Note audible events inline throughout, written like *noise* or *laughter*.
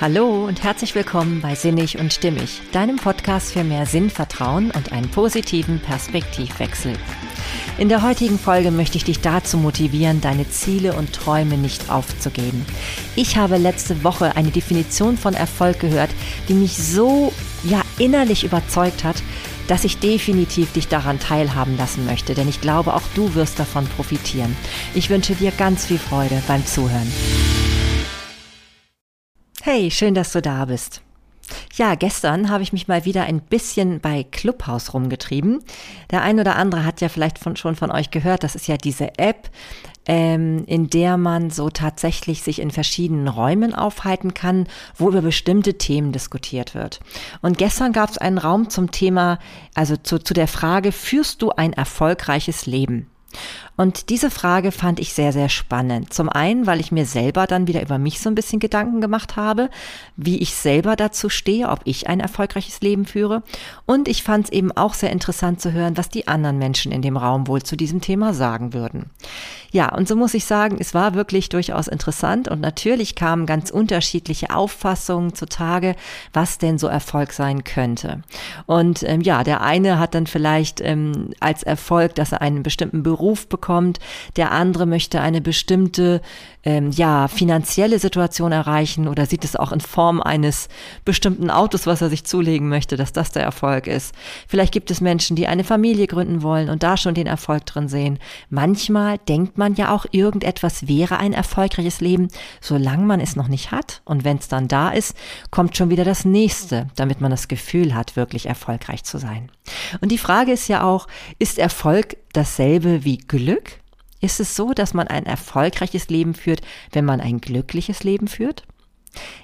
Hallo und herzlich willkommen bei Sinnig und Stimmig, deinem Podcast für mehr Sinn, Vertrauen und einen positiven Perspektivwechsel. In der heutigen Folge möchte ich dich dazu motivieren, deine Ziele und Träume nicht aufzugeben. Ich habe letzte Woche eine Definition von Erfolg gehört, die mich so ja innerlich überzeugt hat, dass ich definitiv dich daran teilhaben lassen möchte, denn ich glaube, auch du wirst davon profitieren. Ich wünsche dir ganz viel Freude beim Zuhören. Hey, schön, dass du da bist. Ja, gestern habe ich mich mal wieder ein bisschen bei Clubhouse rumgetrieben. Der ein oder andere hat ja vielleicht von, schon von euch gehört, das ist ja diese App, ähm, in der man so tatsächlich sich in verschiedenen Räumen aufhalten kann, wo über bestimmte Themen diskutiert wird. Und gestern gab es einen Raum zum Thema, also zu, zu der Frage, führst du ein erfolgreiches Leben? Und diese Frage fand ich sehr, sehr spannend. Zum einen, weil ich mir selber dann wieder über mich so ein bisschen Gedanken gemacht habe, wie ich selber dazu stehe, ob ich ein erfolgreiches Leben führe. Und ich fand es eben auch sehr interessant zu hören, was die anderen Menschen in dem Raum wohl zu diesem Thema sagen würden. Ja, und so muss ich sagen, es war wirklich durchaus interessant und natürlich kamen ganz unterschiedliche Auffassungen zutage, was denn so Erfolg sein könnte. Und ähm, ja, der eine hat dann vielleicht ähm, als Erfolg, dass er einen bestimmten Beruf bekommt, bekommt, der andere möchte eine bestimmte ähm, ja, finanzielle Situation erreichen oder sieht es auch in Form eines bestimmten Autos, was er sich zulegen möchte, dass das der Erfolg ist. Vielleicht gibt es Menschen, die eine Familie gründen wollen und da schon den Erfolg drin sehen. Manchmal denkt man ja auch, irgendetwas wäre ein erfolgreiches Leben, solange man es noch nicht hat. Und wenn es dann da ist, kommt schon wieder das nächste, damit man das Gefühl hat, wirklich erfolgreich zu sein. Und die Frage ist ja auch, ist Erfolg dasselbe wie Glück? Ist es so, dass man ein erfolgreiches Leben führt, wenn man ein glückliches Leben führt?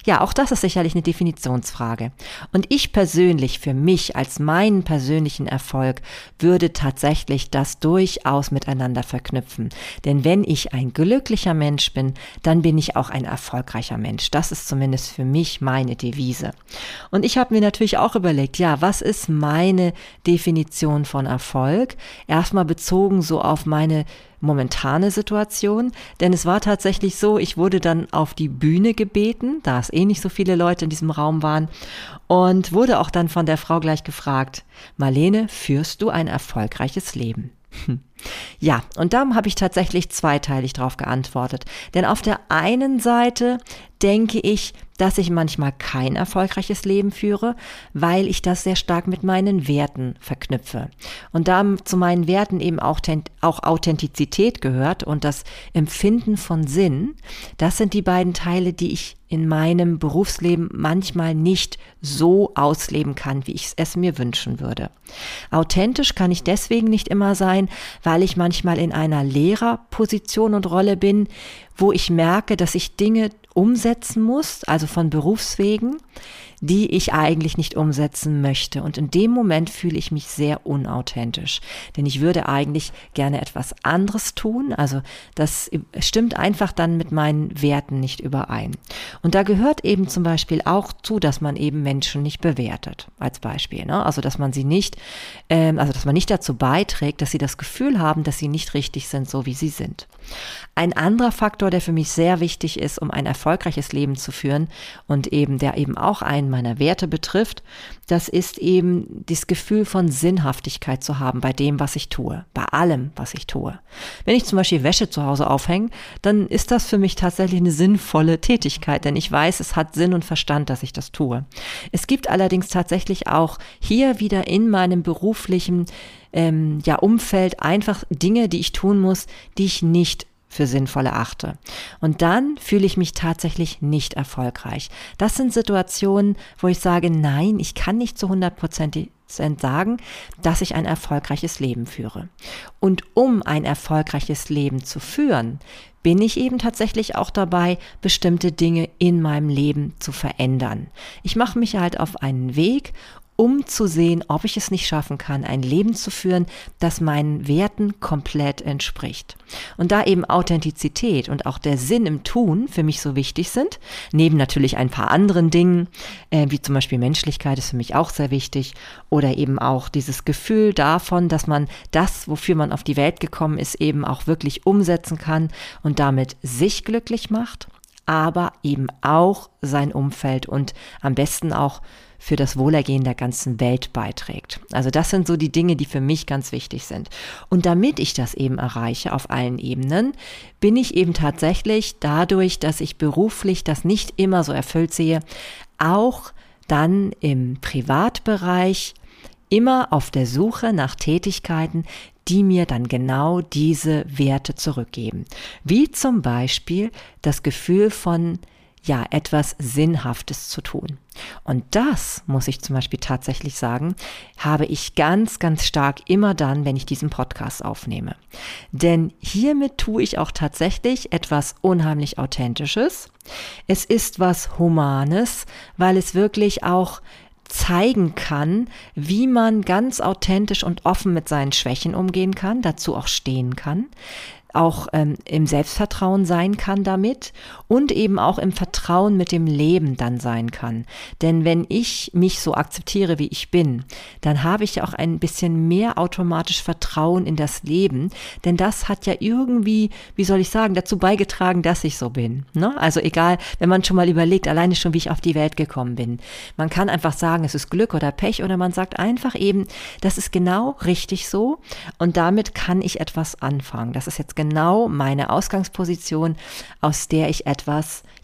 Ja, auch das ist sicherlich eine Definitionsfrage. Und ich persönlich, für mich als meinen persönlichen Erfolg, würde tatsächlich das durchaus miteinander verknüpfen. Denn wenn ich ein glücklicher Mensch bin, dann bin ich auch ein erfolgreicher Mensch. Das ist zumindest für mich meine Devise. Und ich habe mir natürlich auch überlegt, ja, was ist meine Definition von Erfolg? Erstmal bezogen so auf meine momentane Situation, denn es war tatsächlich so, ich wurde dann auf die Bühne gebeten, da es eh nicht so viele Leute in diesem Raum waren, und wurde auch dann von der Frau gleich gefragt, Marlene, führst du ein erfolgreiches Leben? *laughs* Ja, und da habe ich tatsächlich zweiteilig drauf geantwortet. Denn auf der einen Seite denke ich, dass ich manchmal kein erfolgreiches Leben führe, weil ich das sehr stark mit meinen Werten verknüpfe. Und da zu meinen Werten eben auch, auch Authentizität gehört und das Empfinden von Sinn, das sind die beiden Teile, die ich in meinem Berufsleben manchmal nicht so ausleben kann, wie ich es mir wünschen würde. Authentisch kann ich deswegen nicht immer sein, weil ich manchmal in einer Lehrerposition und Rolle bin, wo ich merke, dass ich Dinge umsetzen muss, also von Berufswegen, die ich eigentlich nicht umsetzen möchte. Und in dem Moment fühle ich mich sehr unauthentisch, denn ich würde eigentlich gerne etwas anderes tun. Also das stimmt einfach dann mit meinen Werten nicht überein. Und da gehört eben zum Beispiel auch zu, dass man eben Menschen nicht bewertet, als Beispiel. Ne? Also dass man sie nicht, ähm, also dass man nicht dazu beiträgt, dass sie das Gefühl haben, dass sie nicht richtig sind, so wie sie sind. Ein anderer Faktor, der für mich sehr wichtig ist, um ein erfolgreiches Leben zu führen und eben der eben auch einen meiner Werte betrifft, das ist eben das Gefühl von Sinnhaftigkeit zu haben bei dem, was ich tue, bei allem, was ich tue. Wenn ich zum Beispiel Wäsche zu Hause aufhänge, dann ist das für mich tatsächlich eine sinnvolle Tätigkeit, denn ich weiß, es hat Sinn und Verstand, dass ich das tue. Es gibt allerdings tatsächlich auch hier wieder in meinem beruflichen ähm, ja, Umfeld einfach Dinge, die ich tun muss, die ich nicht für sinnvoll erachte. Und dann fühle ich mich tatsächlich nicht erfolgreich. Das sind Situationen, wo ich sage, nein, ich kann nicht zu 100 Prozent sagen, dass ich ein erfolgreiches Leben führe. Und um ein erfolgreiches Leben zu führen, bin ich eben tatsächlich auch dabei, bestimmte Dinge in meinem Leben zu verändern. Ich mache mich halt auf einen Weg, um zu sehen, ob ich es nicht schaffen kann, ein Leben zu führen, das meinen Werten komplett entspricht. Und da eben Authentizität und auch der Sinn im Tun für mich so wichtig sind, neben natürlich ein paar anderen Dingen, äh, wie zum Beispiel Menschlichkeit ist für mich auch sehr wichtig, oder eben auch dieses Gefühl davon, dass man das, wofür man auf die Welt gekommen ist, eben auch wirklich umsetzen kann und damit sich glücklich macht aber eben auch sein Umfeld und am besten auch für das Wohlergehen der ganzen Welt beiträgt. Also das sind so die Dinge, die für mich ganz wichtig sind. Und damit ich das eben erreiche auf allen Ebenen, bin ich eben tatsächlich dadurch, dass ich beruflich das nicht immer so erfüllt sehe, auch dann im Privatbereich immer auf der Suche nach Tätigkeiten, die mir dann genau diese Werte zurückgeben. Wie zum Beispiel das Gefühl von ja, etwas Sinnhaftes zu tun. Und das, muss ich zum Beispiel tatsächlich sagen, habe ich ganz, ganz stark immer dann, wenn ich diesen Podcast aufnehme. Denn hiermit tue ich auch tatsächlich etwas unheimlich Authentisches. Es ist was Humanes, weil es wirklich auch zeigen kann, wie man ganz authentisch und offen mit seinen Schwächen umgehen kann, dazu auch stehen kann, auch ähm, im Selbstvertrauen sein kann damit und eben auch im Vertrauen mit dem Leben dann sein kann. Denn wenn ich mich so akzeptiere, wie ich bin, dann habe ich auch ein bisschen mehr automatisch Vertrauen in das Leben, denn das hat ja irgendwie, wie soll ich sagen, dazu beigetragen, dass ich so bin. Ne? Also egal, wenn man schon mal überlegt, alleine schon, wie ich auf die Welt gekommen bin. Man kann einfach sagen, es ist Glück oder Pech oder man sagt einfach eben, das ist genau richtig so und damit kann ich etwas anfangen. Das ist jetzt genau meine Ausgangsposition, aus der ich etwas,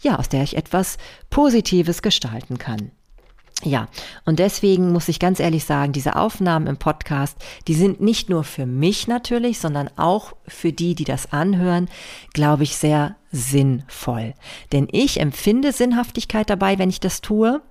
ja, aus der ich etwas Positives gestalten kann. Ja, und deswegen muss ich ganz ehrlich sagen, diese Aufnahmen im Podcast, die sind nicht nur für mich natürlich, sondern auch für die, die das anhören, glaube ich, sehr sinnvoll. Denn ich empfinde Sinnhaftigkeit dabei, wenn ich das tue.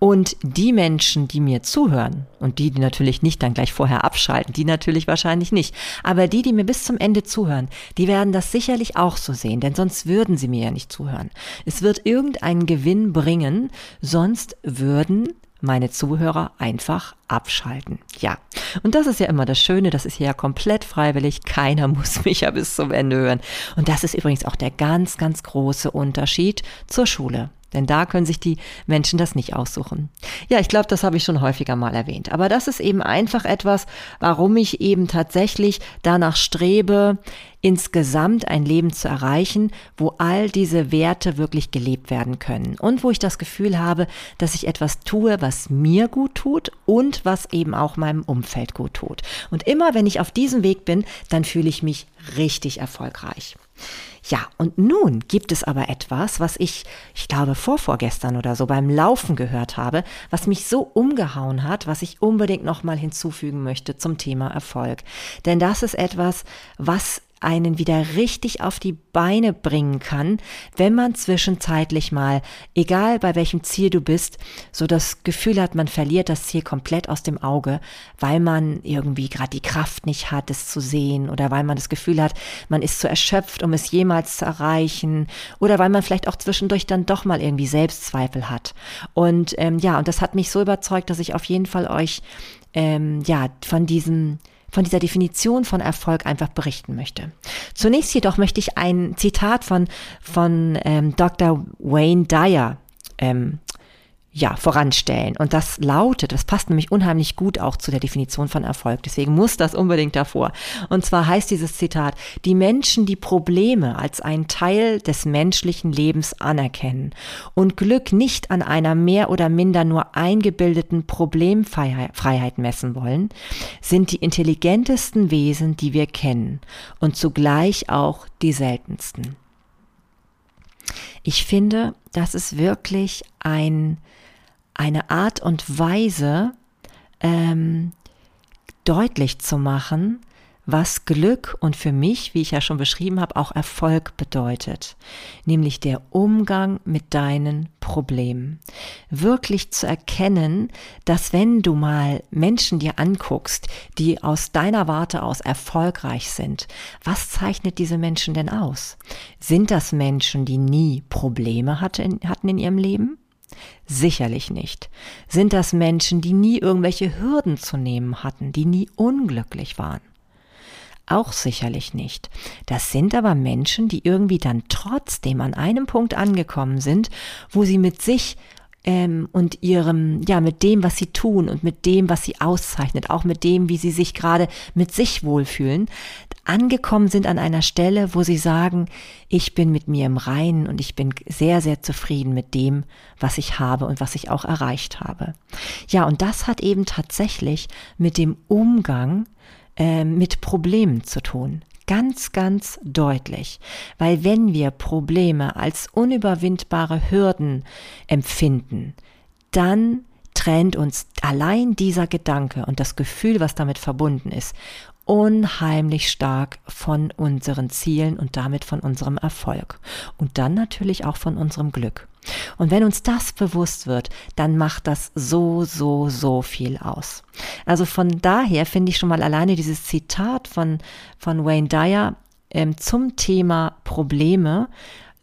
Und die Menschen, die mir zuhören und die, die natürlich nicht dann gleich vorher abschalten, die natürlich wahrscheinlich nicht. Aber die, die mir bis zum Ende zuhören, die werden das sicherlich auch so sehen, denn sonst würden sie mir ja nicht zuhören. Es wird irgendeinen Gewinn bringen, sonst würden meine Zuhörer einfach abschalten. Ja, und das ist ja immer das Schöne, das ist ja komplett freiwillig, keiner *laughs* muss mich ja bis zum Ende hören. Und das ist übrigens auch der ganz, ganz große Unterschied zur Schule. Denn da können sich die Menschen das nicht aussuchen. Ja, ich glaube, das habe ich schon häufiger mal erwähnt. Aber das ist eben einfach etwas, warum ich eben tatsächlich danach strebe, insgesamt ein Leben zu erreichen, wo all diese Werte wirklich gelebt werden können und wo ich das Gefühl habe, dass ich etwas tue, was mir gut tut und was eben auch meinem Umfeld gut tut. Und immer wenn ich auf diesem Weg bin, dann fühle ich mich richtig erfolgreich. Ja, und nun gibt es aber etwas, was ich, ich glaube, vorvorgestern oder so beim Laufen gehört habe, was mich so umgehauen hat, was ich unbedingt nochmal hinzufügen möchte zum Thema Erfolg. Denn das ist etwas, was einen wieder richtig auf die Beine bringen kann, wenn man zwischenzeitlich mal, egal bei welchem Ziel du bist, so das Gefühl hat, man verliert das Ziel komplett aus dem Auge, weil man irgendwie gerade die Kraft nicht hat, es zu sehen oder weil man das Gefühl hat, man ist zu erschöpft, um es jemals zu erreichen oder weil man vielleicht auch zwischendurch dann doch mal irgendwie Selbstzweifel hat. Und ähm, ja, und das hat mich so überzeugt, dass ich auf jeden Fall euch ähm, ja von diesem von dieser Definition von Erfolg einfach berichten möchte. Zunächst jedoch möchte ich ein Zitat von, von ähm, Dr. Wayne Dyer ähm, ja, voranstellen. Und das lautet, das passt nämlich unheimlich gut auch zu der Definition von Erfolg. Deswegen muss das unbedingt davor. Und zwar heißt dieses Zitat, die Menschen, die Probleme als einen Teil des menschlichen Lebens anerkennen und Glück nicht an einer mehr oder minder nur eingebildeten Problemfreiheit messen wollen, sind die intelligentesten Wesen, die wir kennen und zugleich auch die seltensten. Ich finde, das ist wirklich ein eine Art und Weise ähm, deutlich zu machen, was Glück und für mich, wie ich ja schon beschrieben habe, auch Erfolg bedeutet, nämlich der Umgang mit deinen Problemen. Wirklich zu erkennen, dass wenn du mal Menschen dir anguckst, die aus deiner Warte aus erfolgreich sind, was zeichnet diese Menschen denn aus? Sind das Menschen, die nie Probleme hatten in ihrem Leben? Sicherlich nicht. Sind das Menschen, die nie irgendwelche Hürden zu nehmen hatten, die nie unglücklich waren? Auch sicherlich nicht. Das sind aber Menschen, die irgendwie dann trotzdem an einem Punkt angekommen sind, wo sie mit sich ähm, und ihrem, ja, mit dem, was sie tun und mit dem, was sie auszeichnet, auch mit dem, wie sie sich gerade mit sich wohlfühlen, angekommen sind an einer Stelle, wo sie sagen, ich bin mit mir im Reinen und ich bin sehr, sehr zufrieden mit dem, was ich habe und was ich auch erreicht habe. Ja, und das hat eben tatsächlich mit dem Umgang äh, mit Problemen zu tun. Ganz, ganz deutlich. Weil wenn wir Probleme als unüberwindbare Hürden empfinden, dann trennt uns allein dieser Gedanke und das Gefühl, was damit verbunden ist, unheimlich stark von unseren Zielen und damit von unserem Erfolg und dann natürlich auch von unserem Glück. Und wenn uns das bewusst wird, dann macht das so, so, so viel aus. Also von daher finde ich schon mal alleine dieses Zitat von, von Wayne Dyer ähm, zum Thema Probleme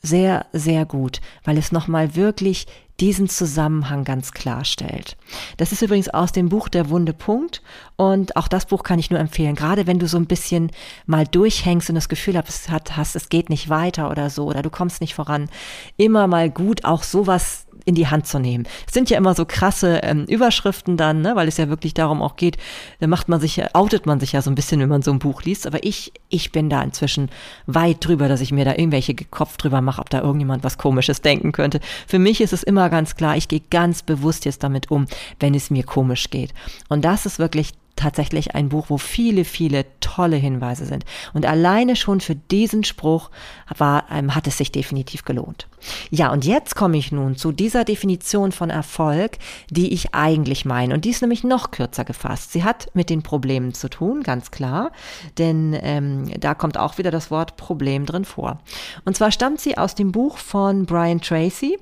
sehr, sehr gut, weil es nochmal wirklich diesen Zusammenhang ganz klarstellt. Das ist übrigens aus dem Buch Der Wunde Punkt und auch das Buch kann ich nur empfehlen, gerade wenn du so ein bisschen mal durchhängst und das Gefühl hast, es geht nicht weiter oder so oder du kommst nicht voran, immer mal gut auch sowas in die Hand zu nehmen. Es sind ja immer so krasse ähm, Überschriften dann, ne, weil es ja wirklich darum auch geht, da macht man sich, outet man sich ja so ein bisschen, wenn man so ein Buch liest. Aber ich, ich bin da inzwischen weit drüber, dass ich mir da irgendwelche Kopf drüber mache, ob da irgendjemand was Komisches denken könnte. Für mich ist es immer ganz klar, ich gehe ganz bewusst jetzt damit um, wenn es mir komisch geht. Und das ist wirklich tatsächlich ein Buch, wo viele, viele tolle Hinweise sind. Und alleine schon für diesen Spruch war, ähm, hat es sich definitiv gelohnt. Ja, und jetzt komme ich nun zu dieser Definition von Erfolg, die ich eigentlich meine. Und die ist nämlich noch kürzer gefasst. Sie hat mit den Problemen zu tun, ganz klar, denn ähm, da kommt auch wieder das Wort Problem drin vor. Und zwar stammt sie aus dem Buch von Brian Tracy,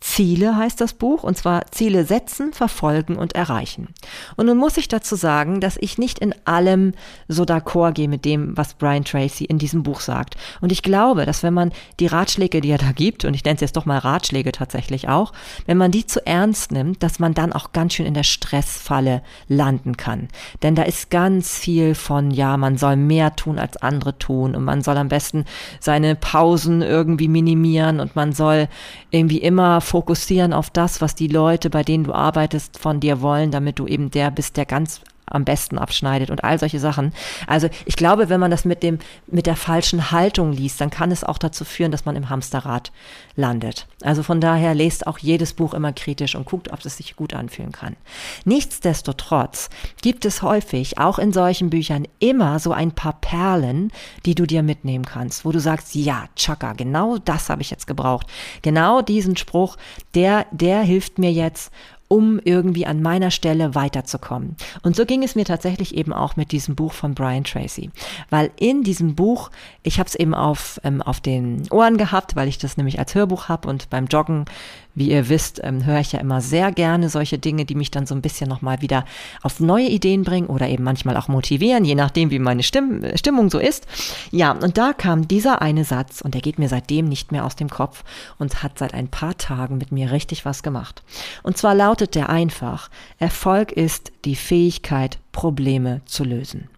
Ziele heißt das Buch, und zwar Ziele setzen, verfolgen und erreichen. Und nun muss ich dazu sagen, dass ich nicht in allem so d'accord gehe mit dem, was Brian Tracy in diesem Buch sagt. Und ich glaube, dass wenn man die Ratschläge, die er da gibt, und ich nenne es jetzt doch mal Ratschläge tatsächlich auch, wenn man die zu ernst nimmt, dass man dann auch ganz schön in der Stressfalle landen kann. Denn da ist ganz viel von, ja, man soll mehr tun als andere tun und man soll am besten seine Pausen irgendwie minimieren und man soll irgendwie immer fokussieren auf das, was die Leute, bei denen du arbeitest, von dir wollen, damit du eben der bist, der ganz am besten abschneidet und all solche Sachen. Also ich glaube, wenn man das mit dem, mit der falschen Haltung liest, dann kann es auch dazu führen, dass man im Hamsterrad landet. Also von daher lest auch jedes Buch immer kritisch und guckt, ob es sich gut anfühlen kann. Nichtsdestotrotz gibt es häufig, auch in solchen Büchern, immer so ein paar Perlen, die du dir mitnehmen kannst, wo du sagst, ja, Chaka, genau das habe ich jetzt gebraucht. Genau diesen Spruch, der, der hilft mir jetzt um irgendwie an meiner Stelle weiterzukommen. Und so ging es mir tatsächlich eben auch mit diesem Buch von Brian Tracy. Weil in diesem Buch, ich habe es eben auf, ähm, auf den Ohren gehabt, weil ich das nämlich als Hörbuch habe und beim Joggen wie ihr wisst, ähm, höre ich ja immer sehr gerne solche Dinge, die mich dann so ein bisschen nochmal wieder auf neue Ideen bringen oder eben manchmal auch motivieren, je nachdem, wie meine Stimm Stimmung so ist. Ja, und da kam dieser eine Satz und der geht mir seitdem nicht mehr aus dem Kopf und hat seit ein paar Tagen mit mir richtig was gemacht. Und zwar lautet der einfach, Erfolg ist die Fähigkeit, Probleme zu lösen.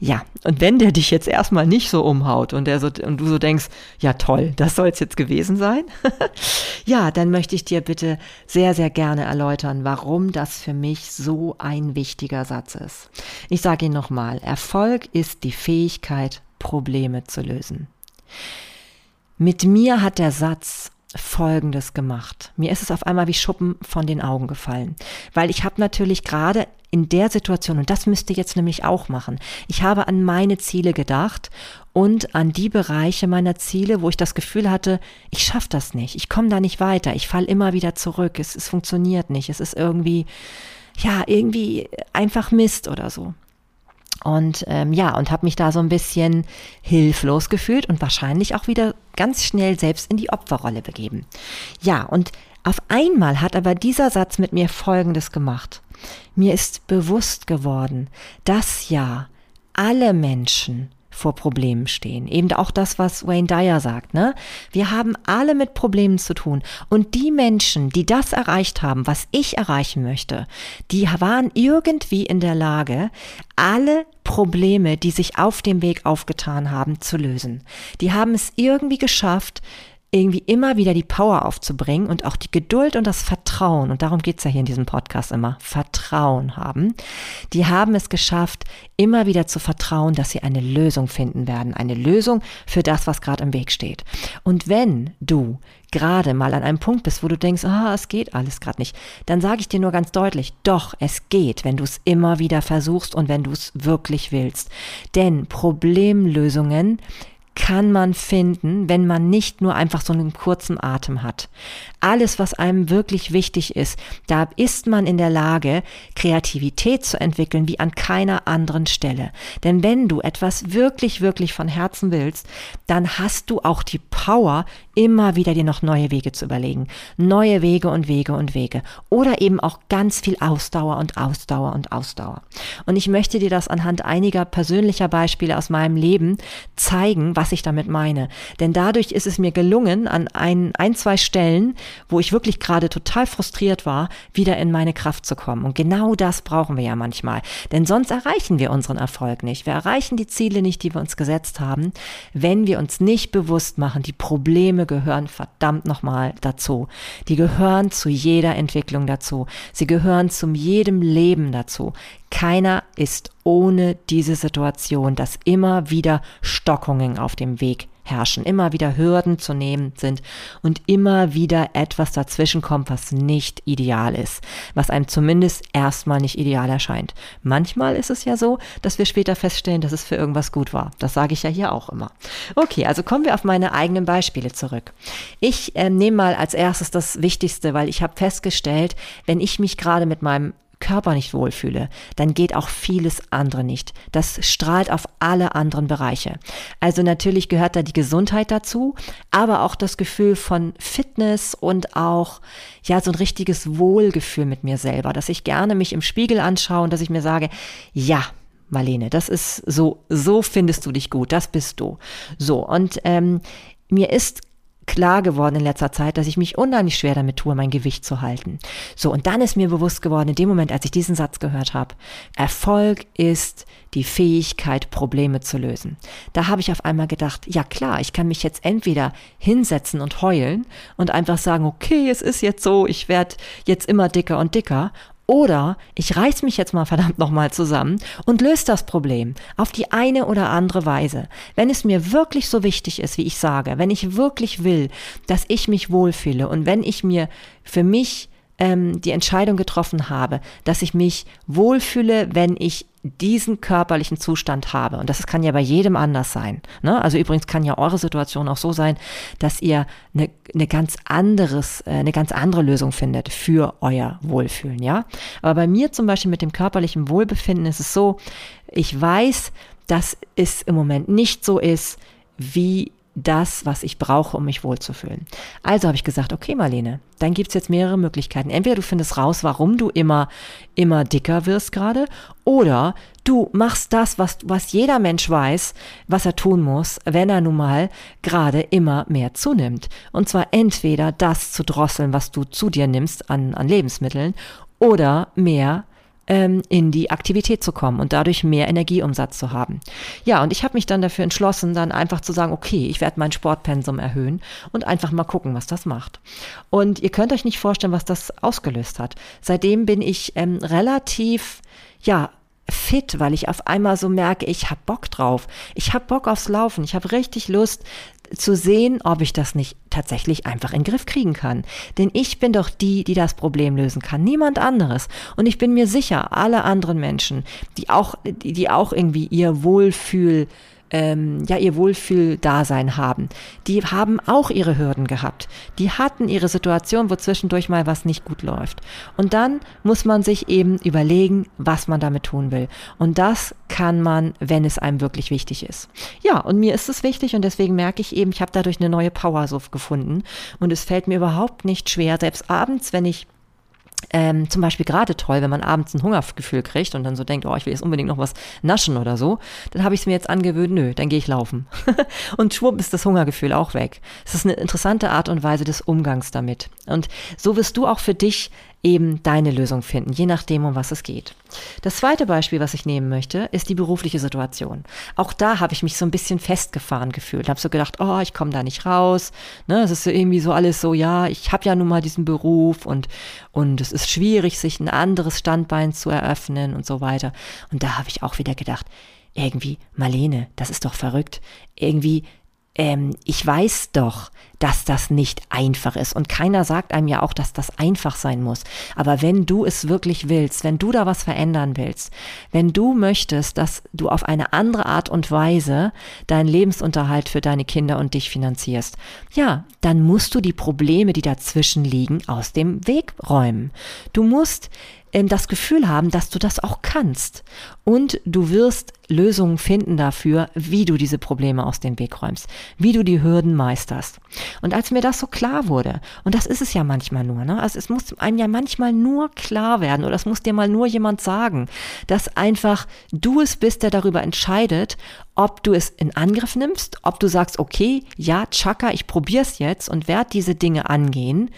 Ja, und wenn der dich jetzt erstmal nicht so umhaut und, der so, und du so denkst, ja toll, das soll es jetzt gewesen sein, *laughs* ja, dann möchte ich dir bitte sehr, sehr gerne erläutern, warum das für mich so ein wichtiger Satz ist. Ich sage ihn nochmal, Erfolg ist die Fähigkeit, Probleme zu lösen. Mit mir hat der Satz Folgendes gemacht. Mir ist es auf einmal wie Schuppen von den Augen gefallen, weil ich habe natürlich gerade in der Situation, und das müsste jetzt nämlich auch machen, ich habe an meine Ziele gedacht und an die Bereiche meiner Ziele, wo ich das Gefühl hatte, ich schaffe das nicht, ich komme da nicht weiter, ich falle immer wieder zurück, es, es funktioniert nicht, es ist irgendwie, ja, irgendwie einfach Mist oder so. Und ähm, ja, und habe mich da so ein bisschen hilflos gefühlt und wahrscheinlich auch wieder ganz schnell selbst in die Opferrolle begeben. Ja, und auf einmal hat aber dieser Satz mit mir Folgendes gemacht. Mir ist bewusst geworden, dass ja alle Menschen vor Problemen stehen. Eben auch das, was Wayne Dyer sagt, ne? Wir haben alle mit Problemen zu tun. Und die Menschen, die das erreicht haben, was ich erreichen möchte, die waren irgendwie in der Lage, alle Probleme, die sich auf dem Weg aufgetan haben, zu lösen. Die haben es irgendwie geschafft, irgendwie immer wieder die Power aufzubringen und auch die Geduld und das Vertrauen, und darum geht's ja hier in diesem Podcast immer, Vertrauen haben, die haben es geschafft, immer wieder zu vertrauen, dass sie eine Lösung finden werden, eine Lösung für das, was gerade im Weg steht. Und wenn du gerade mal an einem Punkt bist, wo du denkst, ah, es geht alles gerade nicht, dann sage ich dir nur ganz deutlich, doch, es geht, wenn du es immer wieder versuchst und wenn du es wirklich willst. Denn Problemlösungen kann man finden, wenn man nicht nur einfach so einen kurzen Atem hat. Alles, was einem wirklich wichtig ist, da ist man in der Lage, Kreativität zu entwickeln wie an keiner anderen Stelle. Denn wenn du etwas wirklich, wirklich von Herzen willst, dann hast du auch die Power, immer wieder dir noch neue Wege zu überlegen. Neue Wege und Wege und Wege. Oder eben auch ganz viel Ausdauer und Ausdauer und Ausdauer. Und ich möchte dir das anhand einiger persönlicher Beispiele aus meinem Leben zeigen, was ich damit meine. Denn dadurch ist es mir gelungen, an ein, ein zwei Stellen, wo ich wirklich gerade total frustriert war, wieder in meine Kraft zu kommen. Und genau das brauchen wir ja manchmal. Denn sonst erreichen wir unseren Erfolg nicht. Wir erreichen die Ziele nicht, die wir uns gesetzt haben, wenn wir uns nicht bewusst machen, die Probleme gehören verdammt nochmal dazu. Die gehören zu jeder Entwicklung dazu. Sie gehören zum jedem Leben dazu. Keiner ist ohne diese Situation, dass immer wieder Stockungen auf dem Weg herrschen, immer wieder Hürden zu nehmen sind und immer wieder etwas dazwischen kommt, was nicht ideal ist, was einem zumindest erstmal nicht ideal erscheint. Manchmal ist es ja so, dass wir später feststellen, dass es für irgendwas gut war. Das sage ich ja hier auch immer. Okay, also kommen wir auf meine eigenen Beispiele zurück. Ich äh, nehme mal als erstes das Wichtigste, weil ich habe festgestellt, wenn ich mich gerade mit meinem Körper nicht wohlfühle, dann geht auch vieles andere nicht. Das strahlt auf alle anderen Bereiche. Also natürlich gehört da die Gesundheit dazu, aber auch das Gefühl von Fitness und auch ja so ein richtiges Wohlgefühl mit mir selber, dass ich gerne mich im Spiegel anschaue und dass ich mir sage, ja, Marlene, das ist so, so findest du dich gut, das bist du. So, und ähm, mir ist klar geworden in letzter Zeit, dass ich mich unheimlich schwer damit tue, mein Gewicht zu halten. So, und dann ist mir bewusst geworden, in dem Moment, als ich diesen Satz gehört habe, Erfolg ist die Fähigkeit, Probleme zu lösen. Da habe ich auf einmal gedacht, ja klar, ich kann mich jetzt entweder hinsetzen und heulen und einfach sagen, okay, es ist jetzt so, ich werde jetzt immer dicker und dicker, oder ich reiß mich jetzt mal verdammt nochmal zusammen und löse das Problem auf die eine oder andere Weise. Wenn es mir wirklich so wichtig ist, wie ich sage, wenn ich wirklich will, dass ich mich wohlfühle und wenn ich mir für mich ähm, die Entscheidung getroffen habe, dass ich mich wohlfühle, wenn ich diesen körperlichen Zustand habe. Und das kann ja bei jedem anders sein. Ne? Also übrigens kann ja eure Situation auch so sein, dass ihr eine, eine ganz anderes, äh, eine ganz andere Lösung findet für euer Wohlfühlen, ja. Aber bei mir zum Beispiel mit dem körperlichen Wohlbefinden ist es so, ich weiß, dass es im Moment nicht so ist, wie das, was ich brauche, um mich wohlzufühlen. Also habe ich gesagt, okay, Marlene, dann gibt's jetzt mehrere Möglichkeiten. Entweder du findest raus, warum du immer, immer dicker wirst gerade, oder du machst das, was, was jeder Mensch weiß, was er tun muss, wenn er nun mal gerade immer mehr zunimmt. Und zwar entweder das zu drosseln, was du zu dir nimmst an, an Lebensmitteln, oder mehr ähm, in die Aktivität zu kommen und dadurch mehr Energieumsatz zu haben. Ja, und ich habe mich dann dafür entschlossen, dann einfach zu sagen, okay, ich werde mein Sportpensum erhöhen und einfach mal gucken, was das macht. Und ihr könnt euch nicht vorstellen, was das ausgelöst hat. Seitdem bin ich ähm, relativ, ja, fit, weil ich auf einmal so merke, ich habe Bock drauf. Ich habe Bock aufs Laufen. Ich habe richtig Lust, zu sehen, ob ich das nicht tatsächlich einfach in den Griff kriegen kann. Denn ich bin doch die, die das Problem lösen kann, niemand anderes. Und ich bin mir sicher, alle anderen Menschen, die auch, die auch irgendwie ihr Wohlfühl ähm, ja ihr Wohlfühldasein haben. Die haben auch ihre Hürden gehabt. Die hatten ihre Situation, wo zwischendurch mal was nicht gut läuft. Und dann muss man sich eben überlegen, was man damit tun will. Und das kann man, wenn es einem wirklich wichtig ist. Ja, und mir ist es wichtig und deswegen merke ich eben, ich habe dadurch eine neue Power so gefunden. Und es fällt mir überhaupt nicht schwer, selbst abends, wenn ich ähm, zum Beispiel gerade toll, wenn man abends ein Hungergefühl kriegt und dann so denkt, oh, ich will jetzt unbedingt noch was naschen oder so, dann habe ich es mir jetzt angewöhnt, nö, dann gehe ich laufen. *laughs* und schwupp ist das Hungergefühl auch weg. Es ist eine interessante Art und Weise des Umgangs damit. Und so wirst du auch für dich eben deine Lösung finden, je nachdem, um was es geht. Das zweite Beispiel, was ich nehmen möchte, ist die berufliche Situation. Auch da habe ich mich so ein bisschen festgefahren gefühlt. Habe so gedacht, oh, ich komme da nicht raus. Ne, es ist so irgendwie so alles so, ja, ich habe ja nun mal diesen Beruf und, und es ist schwierig, sich ein anderes Standbein zu eröffnen und so weiter. Und da habe ich auch wieder gedacht, irgendwie, Marlene, das ist doch verrückt. Irgendwie ähm, ich weiß doch, dass das nicht einfach ist. Und keiner sagt einem ja auch, dass das einfach sein muss. Aber wenn du es wirklich willst, wenn du da was verändern willst, wenn du möchtest, dass du auf eine andere Art und Weise deinen Lebensunterhalt für deine Kinder und dich finanzierst, ja, dann musst du die Probleme, die dazwischen liegen, aus dem Weg räumen. Du musst ähm, das Gefühl haben, dass du das auch kannst. Und du wirst Lösungen finden dafür, wie du diese Probleme aus dem Weg räumst, wie du die Hürden meisterst. Und als mir das so klar wurde, und das ist es ja manchmal nur, ne? also es muss einem ja manchmal nur klar werden oder es muss dir mal nur jemand sagen, dass einfach du es bist, der darüber entscheidet, ob du es in Angriff nimmst, ob du sagst, okay, ja, Chaka, ich probier's jetzt und werde diese Dinge angehen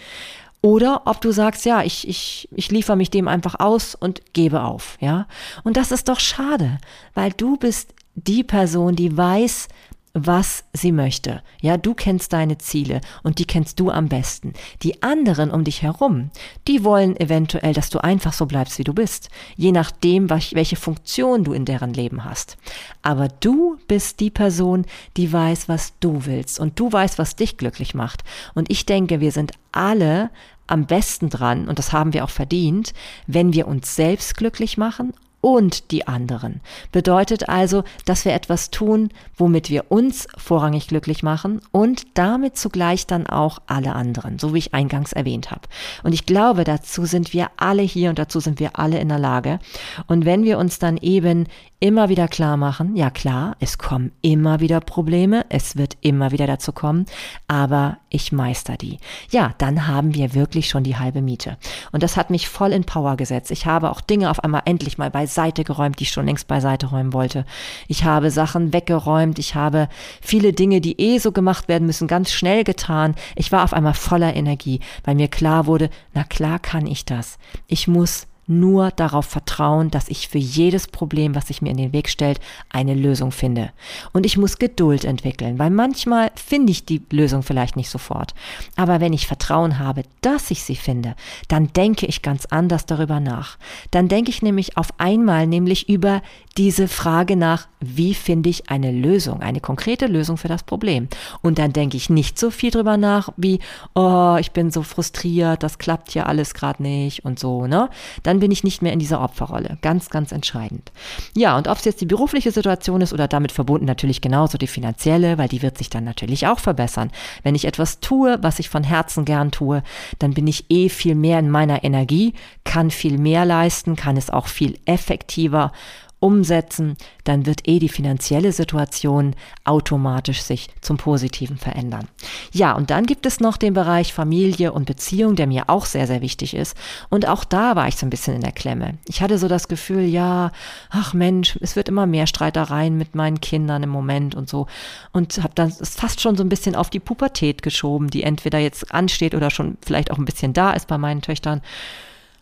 oder ob du sagst, ja, ich, ich, ich liefere mich dem einfach aus und gebe auf, ja. Und das ist doch schade, weil du bist die Person, die weiß, was sie möchte. Ja, du kennst deine Ziele und die kennst du am besten. Die anderen um dich herum, die wollen eventuell, dass du einfach so bleibst, wie du bist, je nachdem, welche Funktion du in deren Leben hast. Aber du bist die Person, die weiß, was du willst und du weißt, was dich glücklich macht. Und ich denke, wir sind alle am besten dran, und das haben wir auch verdient, wenn wir uns selbst glücklich machen und die anderen. Bedeutet also, dass wir etwas tun, womit wir uns vorrangig glücklich machen und damit zugleich dann auch alle anderen, so wie ich eingangs erwähnt habe. Und ich glaube, dazu sind wir alle hier und dazu sind wir alle in der Lage. Und wenn wir uns dann eben immer wieder klar machen, ja klar, es kommen immer wieder Probleme, es wird immer wieder dazu kommen, aber ich meister die. Ja, dann haben wir wirklich schon die halbe Miete. Und das hat mich voll in Power gesetzt. Ich habe auch Dinge auf einmal endlich mal beiseite geräumt, die ich schon längst beiseite räumen wollte. Ich habe Sachen weggeräumt, ich habe viele Dinge, die eh so gemacht werden müssen, ganz schnell getan. Ich war auf einmal voller Energie, weil mir klar wurde, na klar kann ich das. Ich muss nur darauf vertrauen, dass ich für jedes Problem, was sich mir in den Weg stellt, eine Lösung finde. Und ich muss Geduld entwickeln, weil manchmal finde ich die Lösung vielleicht nicht sofort. Aber wenn ich Vertrauen habe, dass ich sie finde, dann denke ich ganz anders darüber nach. Dann denke ich nämlich auf einmal nämlich über diese Frage nach, wie finde ich eine Lösung, eine konkrete Lösung für das Problem. Und dann denke ich nicht so viel drüber nach, wie, oh, ich bin so frustriert, das klappt hier alles gerade nicht und so, ne? Dann bin ich nicht mehr in dieser Opferrolle. Ganz, ganz entscheidend. Ja, und ob es jetzt die berufliche Situation ist oder damit verbunden natürlich genauso die finanzielle, weil die wird sich dann natürlich auch verbessern. Wenn ich etwas tue, was ich von Herzen gern tue, dann bin ich eh viel mehr in meiner Energie, kann viel mehr leisten, kann es auch viel effektiver umsetzen, dann wird eh die finanzielle Situation automatisch sich zum Positiven verändern. Ja, und dann gibt es noch den Bereich Familie und Beziehung, der mir auch sehr, sehr wichtig ist. Und auch da war ich so ein bisschen in der Klemme. Ich hatte so das Gefühl, ja, ach Mensch, es wird immer mehr Streitereien mit meinen Kindern im Moment und so. Und habe dann fast schon so ein bisschen auf die Pubertät geschoben, die entweder jetzt ansteht oder schon vielleicht auch ein bisschen da ist bei meinen Töchtern.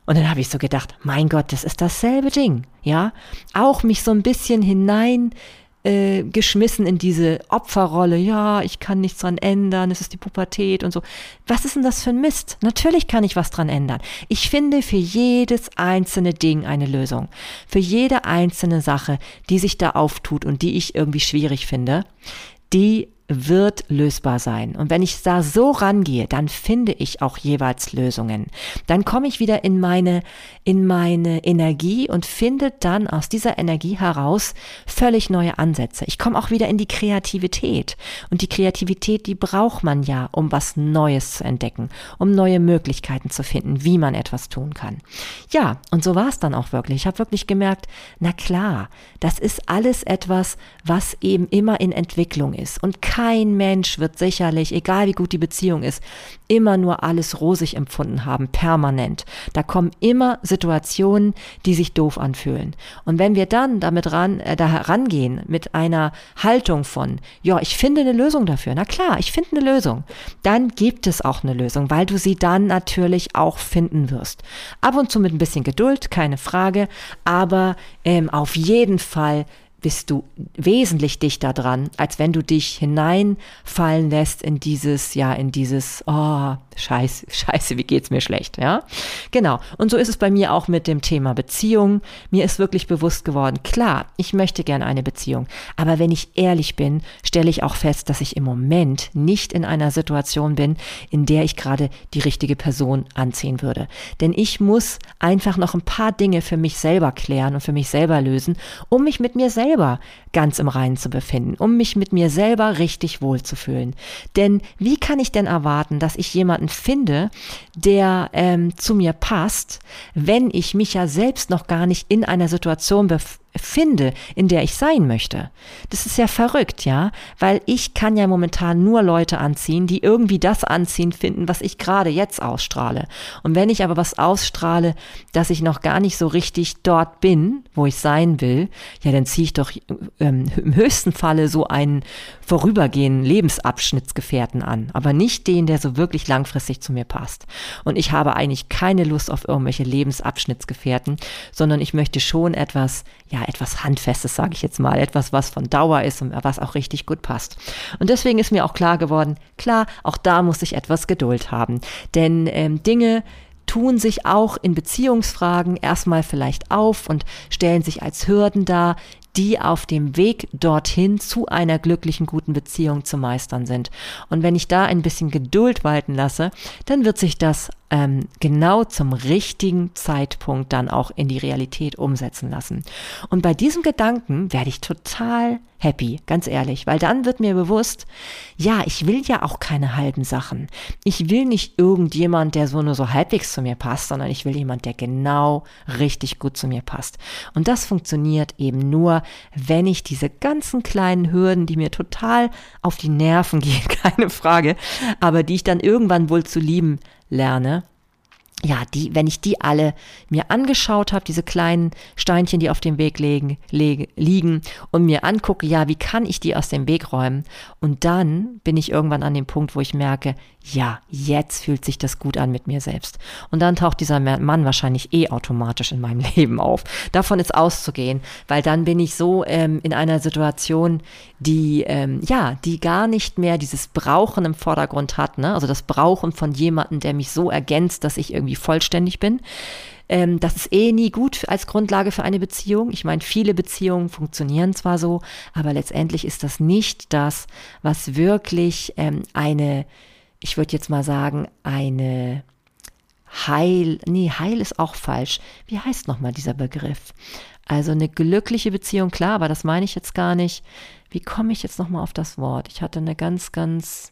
Und dann habe ich so gedacht, mein Gott, das ist dasselbe Ding, ja. Auch mich so ein bisschen hinein äh, geschmissen in diese Opferrolle. Ja, ich kann nichts dran ändern, es ist die Pubertät und so. Was ist denn das für ein Mist? Natürlich kann ich was dran ändern. Ich finde für jedes einzelne Ding eine Lösung. Für jede einzelne Sache, die sich da auftut und die ich irgendwie schwierig finde, die wird lösbar sein. Und wenn ich da so rangehe, dann finde ich auch jeweils Lösungen. Dann komme ich wieder in meine, in meine Energie und finde dann aus dieser Energie heraus völlig neue Ansätze. Ich komme auch wieder in die Kreativität. Und die Kreativität, die braucht man ja, um was Neues zu entdecken, um neue Möglichkeiten zu finden, wie man etwas tun kann. Ja, und so war es dann auch wirklich. Ich habe wirklich gemerkt, na klar, das ist alles etwas, was eben immer in Entwicklung ist und kein Mensch wird sicherlich, egal wie gut die Beziehung ist, immer nur alles rosig empfunden haben, permanent. Da kommen immer Situationen, die sich doof anfühlen. Und wenn wir dann damit ran, äh, da herangehen mit einer Haltung von, ja, ich finde eine Lösung dafür, na klar, ich finde eine Lösung, dann gibt es auch eine Lösung, weil du sie dann natürlich auch finden wirst. Ab und zu mit ein bisschen Geduld, keine Frage, aber ähm, auf jeden Fall bist du wesentlich dichter dran, als wenn du dich hineinfallen lässt in dieses, ja, in dieses, oh, scheiße, *laughs* scheiße, wie geht's mir schlecht, ja? Genau. Und so ist es bei mir auch mit dem Thema Beziehung. Mir ist wirklich bewusst geworden, klar, ich möchte gerne eine Beziehung. Aber wenn ich ehrlich bin, stelle ich auch fest, dass ich im Moment nicht in einer Situation bin, in der ich gerade die richtige Person anziehen würde. Denn ich muss einfach noch ein paar Dinge für mich selber klären und für mich selber lösen, um mich mit mir selber selber ganz im Reinen zu befinden, um mich mit mir selber richtig wohlzufühlen. Denn wie kann ich denn erwarten, dass ich jemanden finde, der ähm, zu mir passt, wenn ich mich ja selbst noch gar nicht in einer Situation befinde, finde, in der ich sein möchte. Das ist ja verrückt, ja, weil ich kann ja momentan nur Leute anziehen, die irgendwie das anziehen finden, was ich gerade jetzt ausstrahle. Und wenn ich aber was ausstrahle, dass ich noch gar nicht so richtig dort bin, wo ich sein will, ja, dann ziehe ich doch ähm, im höchsten Falle so einen vorübergehenden Lebensabschnittsgefährten an, aber nicht den, der so wirklich langfristig zu mir passt. Und ich habe eigentlich keine Lust auf irgendwelche Lebensabschnittsgefährten, sondern ich möchte schon etwas, ja, etwas Handfestes, sage ich jetzt mal, etwas, was von Dauer ist und was auch richtig gut passt. Und deswegen ist mir auch klar geworden, klar, auch da muss ich etwas Geduld haben. Denn ähm, Dinge, tun sich auch in Beziehungsfragen erstmal vielleicht auf und stellen sich als Hürden dar, die auf dem Weg dorthin zu einer glücklichen, guten Beziehung zu meistern sind. Und wenn ich da ein bisschen Geduld walten lasse, dann wird sich das ähm, genau zum richtigen Zeitpunkt dann auch in die Realität umsetzen lassen. Und bei diesem Gedanken werde ich total happy, ganz ehrlich, weil dann wird mir bewusst, ja, ich will ja auch keine halben Sachen. Ich will nicht irgendjemand, der so nur so halbwegs zu mir passt, sondern ich will jemand, der genau richtig gut zu mir passt. Und das funktioniert eben nur, wenn ich diese ganzen kleinen Hürden, die mir total auf die Nerven *laughs* gehen, keine Frage, aber die ich dann irgendwann wohl zu lieben lerne, ja, die, wenn ich die alle mir angeschaut habe, diese kleinen Steinchen, die auf dem Weg legen, lege, liegen und mir angucke, ja, wie kann ich die aus dem Weg räumen? Und dann bin ich irgendwann an dem Punkt, wo ich merke, ja, jetzt fühlt sich das gut an mit mir selbst. Und dann taucht dieser Mann wahrscheinlich eh automatisch in meinem *laughs* Leben auf. Davon ist auszugehen, weil dann bin ich so ähm, in einer Situation, die, ähm, ja, die gar nicht mehr dieses Brauchen im Vordergrund hat, ne? Also das Brauchen von jemandem, der mich so ergänzt, dass ich irgendwie vollständig bin. Ähm, das ist eh nie gut als Grundlage für eine Beziehung. Ich meine, viele Beziehungen funktionieren zwar so, aber letztendlich ist das nicht das, was wirklich ähm, eine ich würde jetzt mal sagen, eine Heil, nee, Heil ist auch falsch. Wie heißt nochmal dieser Begriff? Also eine glückliche Beziehung, klar, aber das meine ich jetzt gar nicht. Wie komme ich jetzt nochmal auf das Wort? Ich hatte eine ganz, ganz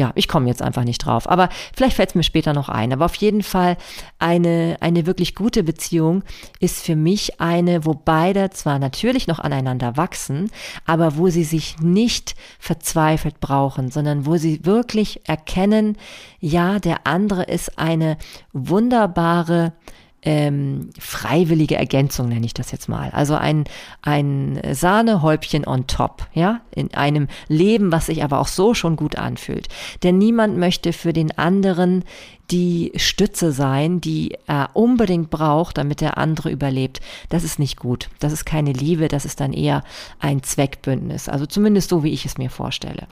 ja, ich komme jetzt einfach nicht drauf. Aber vielleicht fällt es mir später noch ein. Aber auf jeden Fall eine, eine wirklich gute Beziehung ist für mich eine, wo beide zwar natürlich noch aneinander wachsen, aber wo sie sich nicht verzweifelt brauchen, sondern wo sie wirklich erkennen, ja, der andere ist eine wunderbare ähm, freiwillige Ergänzung, nenne ich das jetzt mal. Also ein, ein Sahnehäubchen on top, ja, in einem Leben, was sich aber auch so schon gut anfühlt. Denn niemand möchte für den anderen die Stütze sein, die er unbedingt braucht, damit der andere überlebt. Das ist nicht gut. Das ist keine Liebe, das ist dann eher ein Zweckbündnis. Also zumindest so, wie ich es mir vorstelle.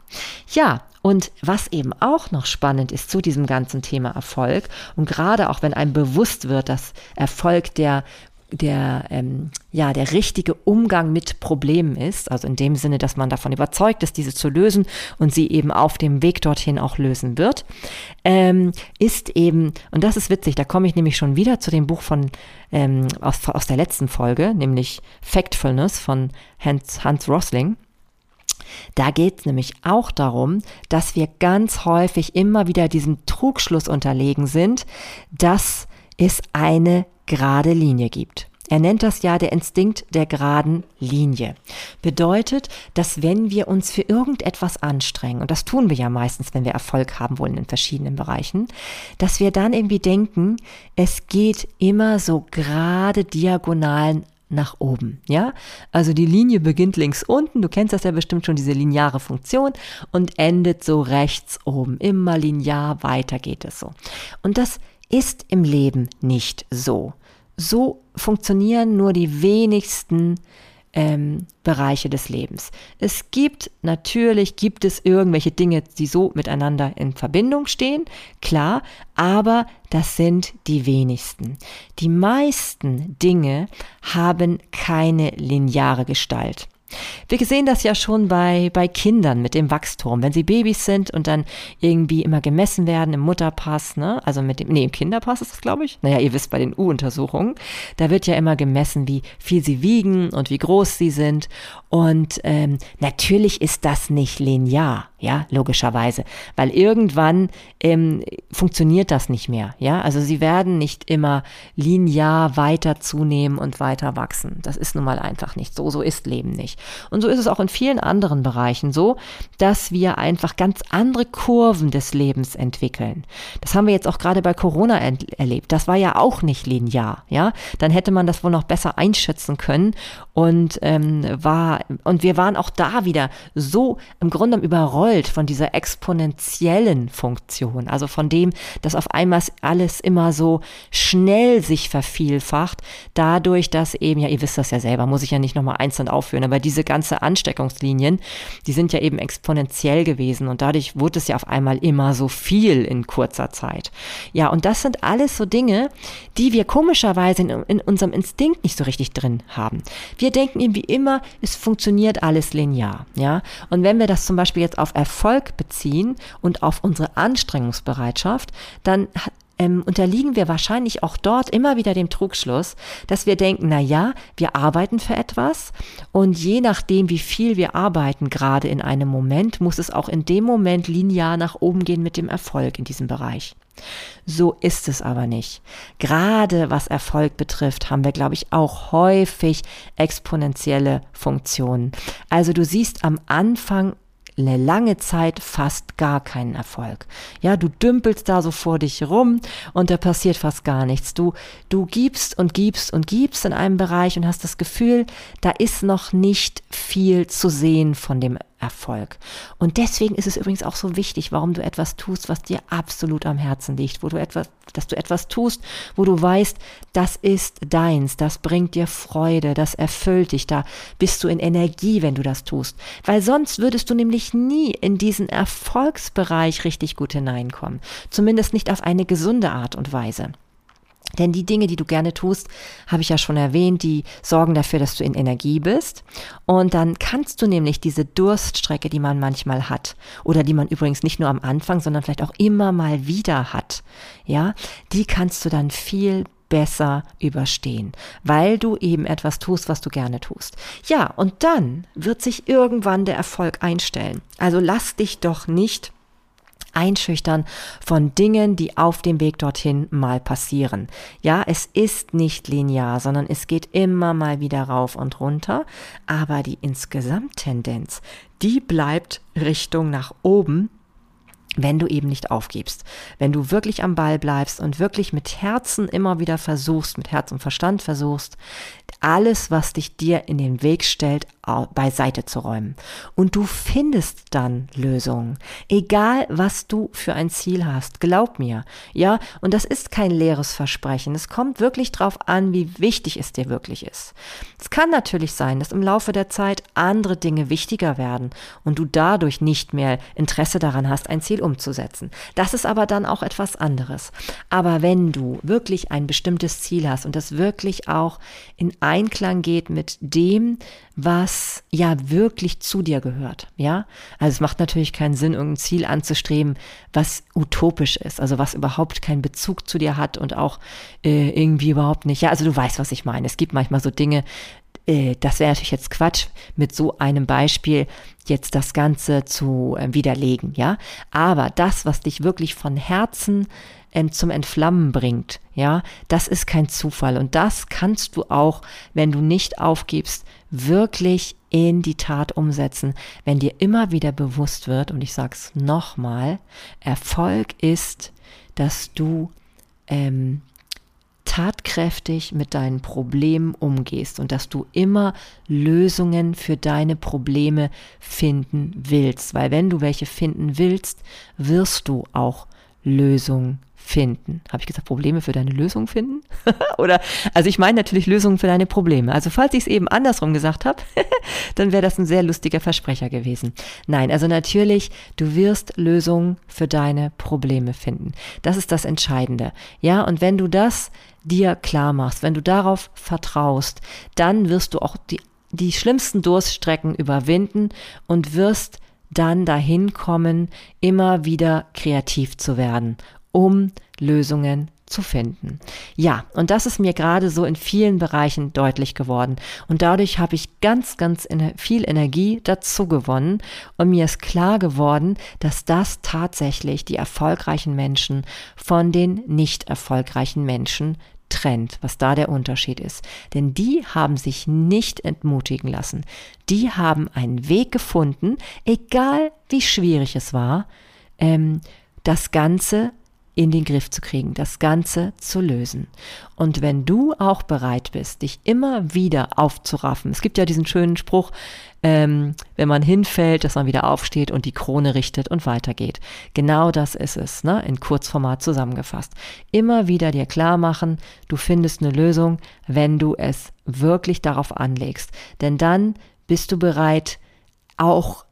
Ja, und was eben auch noch spannend ist zu diesem ganzen Thema Erfolg und gerade auch wenn einem bewusst wird, dass Erfolg der der, ähm, ja, der richtige Umgang mit Problemen ist, also in dem Sinne, dass man davon überzeugt ist, diese zu lösen und sie eben auf dem Weg dorthin auch lösen wird, ähm, ist eben, und das ist witzig, da komme ich nämlich schon wieder zu dem Buch von ähm, aus, aus der letzten Folge, nämlich Factfulness von Hans, Hans Rosling. Da geht es nämlich auch darum, dass wir ganz häufig immer wieder diesem Trugschluss unterlegen sind, dass es eine gerade Linie gibt. Er nennt das ja der Instinkt der geraden Linie. Bedeutet, dass wenn wir uns für irgendetwas anstrengen, und das tun wir ja meistens, wenn wir Erfolg haben wollen in verschiedenen Bereichen, dass wir dann irgendwie denken, es geht immer so gerade diagonalen nach oben, ja? Also die Linie beginnt links unten, du kennst das ja bestimmt schon, diese lineare Funktion und endet so rechts oben. Immer linear weiter geht es so. Und das ist im Leben nicht so. So funktionieren nur die wenigsten ähm, Bereiche des Lebens. Es gibt natürlich, gibt es irgendwelche Dinge, die so miteinander in Verbindung stehen, klar, aber das sind die wenigsten. Die meisten Dinge haben keine lineare Gestalt. Wir sehen das ja schon bei, bei Kindern mit dem Wachstum. Wenn sie Babys sind und dann irgendwie immer gemessen werden im Mutterpass, ne? also mit dem, nee, im Kinderpass ist das, glaube ich. Naja, ihr wisst bei den U-Untersuchungen, da wird ja immer gemessen, wie viel sie wiegen und wie groß sie sind. Und ähm, natürlich ist das nicht linear, ja, logischerweise, weil irgendwann ähm, funktioniert das nicht mehr, ja. Also sie werden nicht immer linear weiter zunehmen und weiter wachsen. Das ist nun mal einfach nicht so. So ist Leben nicht. Und so ist es auch in vielen anderen Bereichen so, dass wir einfach ganz andere Kurven des Lebens entwickeln. Das haben wir jetzt auch gerade bei Corona erlebt. Das war ja auch nicht linear, ja. Dann hätte man das wohl noch besser einschätzen können und ähm, war und wir waren auch da wieder so im Grunde überrollt von dieser exponentiellen Funktion, also von dem, dass auf einmal alles immer so schnell sich vervielfacht, dadurch, dass eben, ja, ihr wisst das ja selber, muss ich ja nicht nochmal einzeln aufführen, aber diese ganze Ansteckungslinien, die sind ja eben exponentiell gewesen und dadurch wurde es ja auf einmal immer so viel in kurzer Zeit. Ja, und das sind alles so Dinge, die wir komischerweise in, in unserem Instinkt nicht so richtig drin haben. Wir denken irgendwie immer, es funktioniert alles linear, ja. Und wenn wir das zum Beispiel jetzt auf Erfolg beziehen und auf unsere Anstrengungsbereitschaft, dann ähm, unterliegen wir wahrscheinlich auch dort immer wieder dem Trugschluss, dass wir denken, na ja, wir arbeiten für etwas und je nachdem, wie viel wir arbeiten, gerade in einem Moment, muss es auch in dem Moment linear nach oben gehen mit dem Erfolg in diesem Bereich. So ist es aber nicht. Gerade was Erfolg betrifft, haben wir, glaube ich, auch häufig exponentielle Funktionen. Also du siehst am Anfang lange Zeit fast gar keinen Erfolg. Ja, du dümpelst da so vor dich rum und da passiert fast gar nichts. Du, du gibst und gibst und gibst in einem Bereich und hast das Gefühl, da ist noch nicht viel zu sehen von dem Erfolg. Und deswegen ist es übrigens auch so wichtig, warum du etwas tust, was dir absolut am Herzen liegt, wo du etwas, dass du etwas tust, wo du weißt, das ist deins, das bringt dir Freude, das erfüllt dich, da bist du in Energie, wenn du das tust. Weil sonst würdest du nämlich nie in diesen Erfolgsbereich richtig gut hineinkommen. Zumindest nicht auf eine gesunde Art und Weise. Denn die Dinge, die du gerne tust, habe ich ja schon erwähnt, die sorgen dafür, dass du in Energie bist. Und dann kannst du nämlich diese Durststrecke, die man manchmal hat, oder die man übrigens nicht nur am Anfang, sondern vielleicht auch immer mal wieder hat, ja, die kannst du dann viel besser überstehen, weil du eben etwas tust, was du gerne tust. Ja, und dann wird sich irgendwann der Erfolg einstellen. Also lass dich doch nicht einschüchtern von Dingen, die auf dem Weg dorthin mal passieren. Ja, es ist nicht linear, sondern es geht immer mal wieder rauf und runter, aber die Insgesamttendenz, die bleibt Richtung nach oben wenn du eben nicht aufgibst, wenn du wirklich am Ball bleibst und wirklich mit Herzen immer wieder versuchst, mit Herz und Verstand versuchst, alles, was dich dir in den Weg stellt, beiseite zu räumen. Und du findest dann Lösungen. Egal, was du für ein Ziel hast. Glaub mir. Ja, und das ist kein leeres Versprechen. Es kommt wirklich drauf an, wie wichtig es dir wirklich ist. Es kann natürlich sein, dass im Laufe der Zeit andere Dinge wichtiger werden und du dadurch nicht mehr Interesse daran hast, ein Ziel umzusetzen. Das ist aber dann auch etwas anderes. Aber wenn du wirklich ein bestimmtes Ziel hast und das wirklich auch in Einklang geht mit dem, was ja wirklich zu dir gehört, ja? Also es macht natürlich keinen Sinn, irgendein Ziel anzustreben, was utopisch ist, also was überhaupt keinen Bezug zu dir hat und auch äh, irgendwie überhaupt nicht. Ja, also du weißt, was ich meine. Es gibt manchmal so Dinge, äh, das wäre natürlich jetzt Quatsch, mit so einem Beispiel jetzt das Ganze zu äh, widerlegen, ja? Aber das, was dich wirklich von Herzen ähm, zum Entflammen bringt. Ja, das ist kein Zufall. Und das kannst du auch, wenn du nicht aufgibst, wirklich in die Tat umsetzen, wenn dir immer wieder bewusst wird, und ich sag's nochmal, Erfolg ist, dass du ähm, tatkräftig mit deinen Problemen umgehst und dass du immer Lösungen für deine Probleme finden willst. Weil wenn du welche finden willst, wirst du auch Lösungen finden. Habe ich gesagt, Probleme für deine Lösung finden? *laughs* Oder, also ich meine natürlich Lösungen für deine Probleme. Also falls ich es eben andersrum gesagt habe, *laughs* dann wäre das ein sehr lustiger Versprecher gewesen. Nein, also natürlich, du wirst Lösungen für deine Probleme finden. Das ist das Entscheidende. Ja, und wenn du das dir klar machst, wenn du darauf vertraust, dann wirst du auch die, die schlimmsten Durststrecken überwinden und wirst dann dahin kommen, immer wieder kreativ zu werden um Lösungen zu finden. Ja, und das ist mir gerade so in vielen Bereichen deutlich geworden. Und dadurch habe ich ganz, ganz viel Energie dazu gewonnen und mir ist klar geworden, dass das tatsächlich die erfolgreichen Menschen von den nicht erfolgreichen Menschen trennt, was da der Unterschied ist. Denn die haben sich nicht entmutigen lassen. Die haben einen Weg gefunden, egal wie schwierig es war, ähm, das Ganze in den Griff zu kriegen, das Ganze zu lösen. Und wenn du auch bereit bist, dich immer wieder aufzuraffen, es gibt ja diesen schönen Spruch, ähm, wenn man hinfällt, dass man wieder aufsteht und die Krone richtet und weitergeht. Genau das ist es, ne? in Kurzformat zusammengefasst. Immer wieder dir klar machen, du findest eine Lösung, wenn du es wirklich darauf anlegst. Denn dann bist du bereit, auch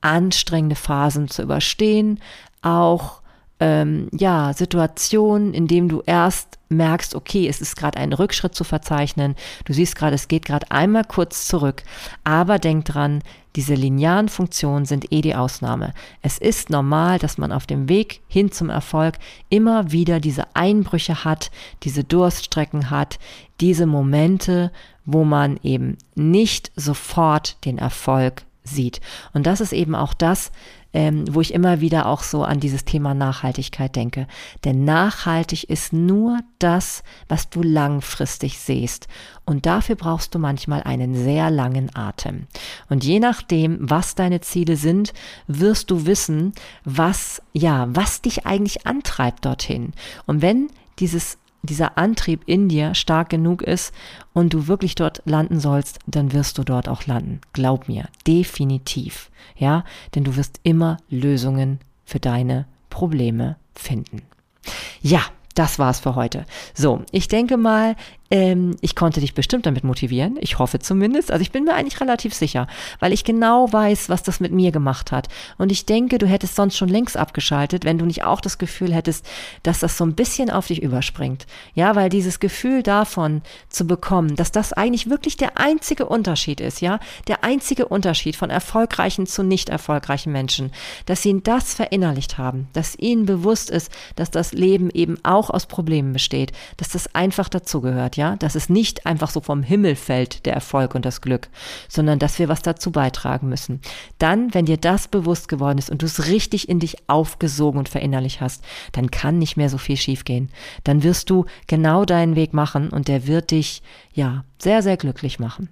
anstrengende Phasen zu überstehen, auch ähm, ja, Situationen, in dem du erst merkst, okay, es ist gerade ein Rückschritt zu verzeichnen, du siehst gerade, es geht gerade einmal kurz zurück, aber denk dran, diese linearen Funktionen sind eh die Ausnahme. Es ist normal, dass man auf dem Weg hin zum Erfolg immer wieder diese Einbrüche hat, diese Durststrecken hat, diese Momente, wo man eben nicht sofort den Erfolg sieht. Und das ist eben auch das, ähm, wo ich immer wieder auch so an dieses Thema Nachhaltigkeit denke. Denn nachhaltig ist nur das, was du langfristig siehst. Und dafür brauchst du manchmal einen sehr langen Atem. Und je nachdem, was deine Ziele sind, wirst du wissen, was, ja, was dich eigentlich antreibt dorthin. Und wenn dieses dieser Antrieb in dir stark genug ist und du wirklich dort landen sollst, dann wirst du dort auch landen. Glaub mir, definitiv. Ja, denn du wirst immer Lösungen für deine Probleme finden. Ja, das war's für heute. So, ich denke mal, ähm, ich konnte dich bestimmt damit motivieren. Ich hoffe zumindest. Also ich bin mir eigentlich relativ sicher, weil ich genau weiß, was das mit mir gemacht hat. Und ich denke, du hättest sonst schon längst abgeschaltet, wenn du nicht auch das Gefühl hättest, dass das so ein bisschen auf dich überspringt. Ja, weil dieses Gefühl davon zu bekommen, dass das eigentlich wirklich der einzige Unterschied ist, ja, der einzige Unterschied von erfolgreichen zu nicht erfolgreichen Menschen, dass sie das verinnerlicht haben, dass ihnen bewusst ist, dass das Leben eben auch aus Problemen besteht, dass das einfach dazugehört, ja ja, dass es nicht einfach so vom Himmel fällt, der Erfolg und das Glück, sondern dass wir was dazu beitragen müssen. Dann, wenn dir das bewusst geworden ist und du es richtig in dich aufgesogen und verinnerlicht hast, dann kann nicht mehr so viel schiefgehen. Dann wirst du genau deinen Weg machen und der wird dich, ja, sehr, sehr glücklich machen.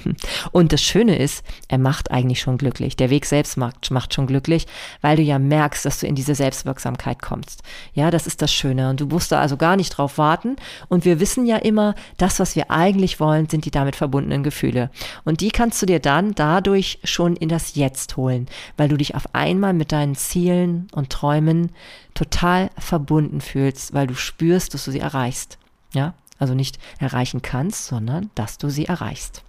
*laughs* und das Schöne ist, er macht eigentlich schon glücklich. Der Weg selbst macht, macht schon glücklich, weil du ja merkst, dass du in diese Selbstwirksamkeit kommst. Ja, das ist das Schöne. Und du musst da also gar nicht drauf warten. Und wir wissen ja immer, das, was wir eigentlich wollen, sind die damit verbundenen Gefühle. Und die kannst du dir dann dadurch schon in das Jetzt holen, weil du dich auf einmal mit deinen Zielen und Träumen total verbunden fühlst, weil du spürst, dass du sie erreichst. Ja, also nicht erreichen kannst, sondern dass du sie erreichst.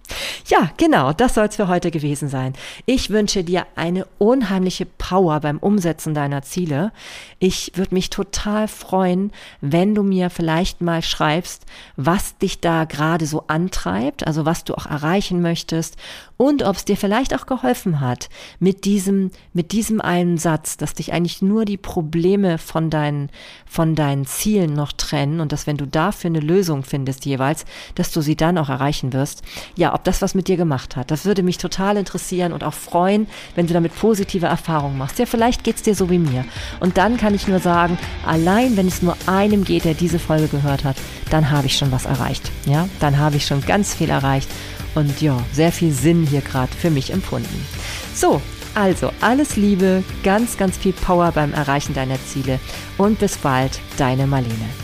Ja, genau, das soll es für heute gewesen sein. Ich wünsche dir eine unheimliche Power beim Umsetzen deiner Ziele. Ich würde mich total freuen, wenn du mir vielleicht mal schreibst, was dich da gerade so antreibt, also was du auch erreichen möchtest und ob es dir vielleicht auch geholfen hat mit diesem, mit diesem einen Satz, dass dich eigentlich nur die Probleme von deinen, von deinen Zielen noch trennen und dass wenn du dafür eine Lösung findest jeweils, dass du sie dann auch erreichen wirst. Ja, ob das was mit dir gemacht hat. Das würde mich total interessieren und auch freuen, wenn du damit positive Erfahrungen machst. Ja, vielleicht geht's dir so wie mir. Und dann kann ich nur sagen, allein wenn es nur einem geht, der diese Folge gehört hat, dann habe ich schon was erreicht. Ja, dann habe ich schon ganz viel erreicht und ja, sehr viel Sinn hier gerade für mich empfunden. So, also alles Liebe, ganz, ganz viel Power beim Erreichen deiner Ziele und bis bald, deine Marlene.